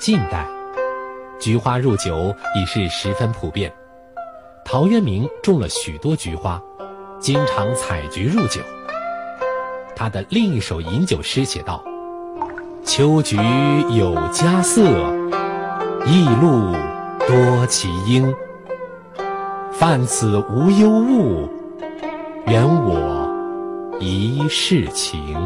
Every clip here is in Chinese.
近代，菊花入酒已是十分普遍。陶渊明种了许多菊花，经常采菊入酒。他的另一首饮酒诗写道：“秋菊有佳色，异露多其英。泛此无忧物，原我一世情。”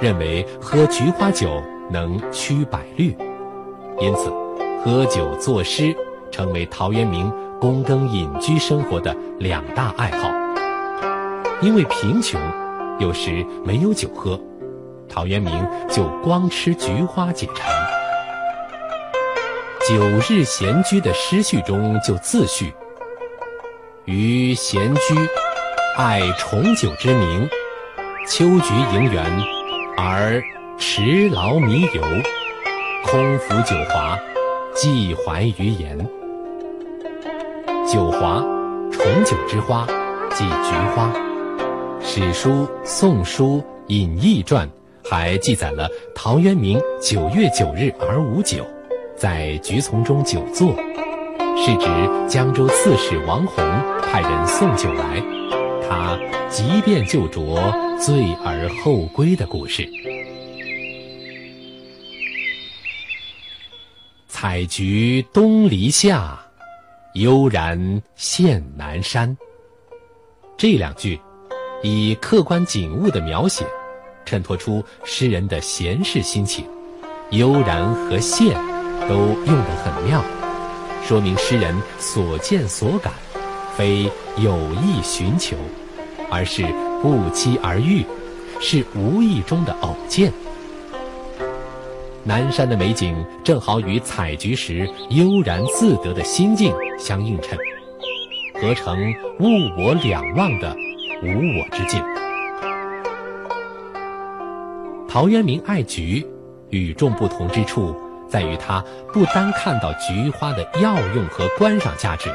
认为喝菊花酒能驱百虑，因此喝酒作诗成为陶渊明躬耕隐居生活的两大爱好。因为贫穷，有时没有酒喝，陶渊明就光吃菊花解馋。《九日闲居》的诗序中就自序：“余闲居，爱重酒之名，秋菊迎园。”而持劳弥游，空浮酒华，寄怀于言。酒华，重九之花，即菊花。史书《宋书·隐逸传》还记载了陶渊明九月九日而无酒，在菊丛中久坐，是指江州刺史王弘派人送酒来，他即便就酌。醉而后归的故事。采菊东篱下，悠然见南山。这两句，以客观景物的描写，衬托出诗人的闲适心情。悠然和现都用得很妙，说明诗人所见所感，非有意寻求，而是。不期而遇，是无意中的偶见。南山的美景正好与采菊时悠然自得的心境相映衬，合成物我两忘的无我之境。陶渊明爱菊，与众不同之处在于他不单看到菊花的药用和观赏价值，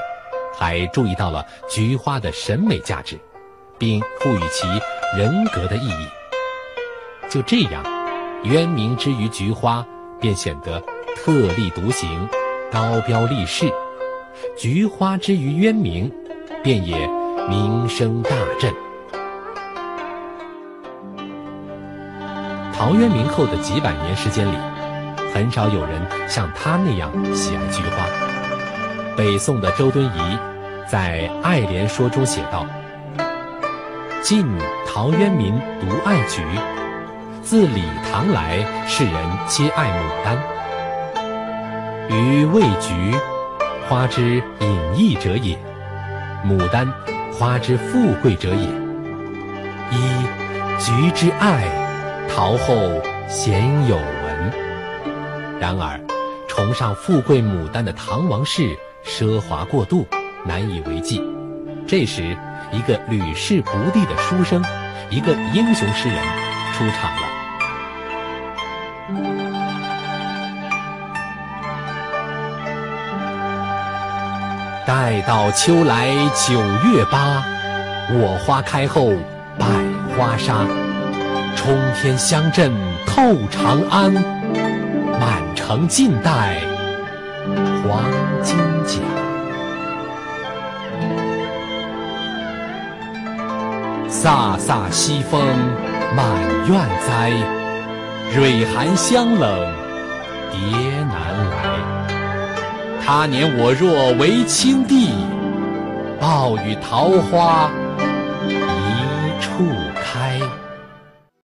还注意到了菊花的审美价值。并赋予其人格的意义。就这样，渊明之于菊花，便显得特立独行、高标立世；菊花之于渊明，便也名声大振。陶渊明后的几百年时间里，很少有人像他那样喜爱菊花。北宋的周敦颐在《爱莲说》中写道。晋陶渊明独爱菊，自李唐来，世人皆爱牡丹。予谓菊，花之隐逸者也；牡丹，花之富贵者也。一菊之爱，陶后鲜有闻。然而，崇尚富贵牡丹的唐王室奢华过度，难以为继。这时，一个屡试不第的书生，一个英雄诗人出场了。待到秋来九月八，我花开后百花杀。冲天香阵透长安，满城尽带黄金甲。飒飒西风满院栽，蕊寒香冷蝶难来。他年我若为青帝，报与桃花一处。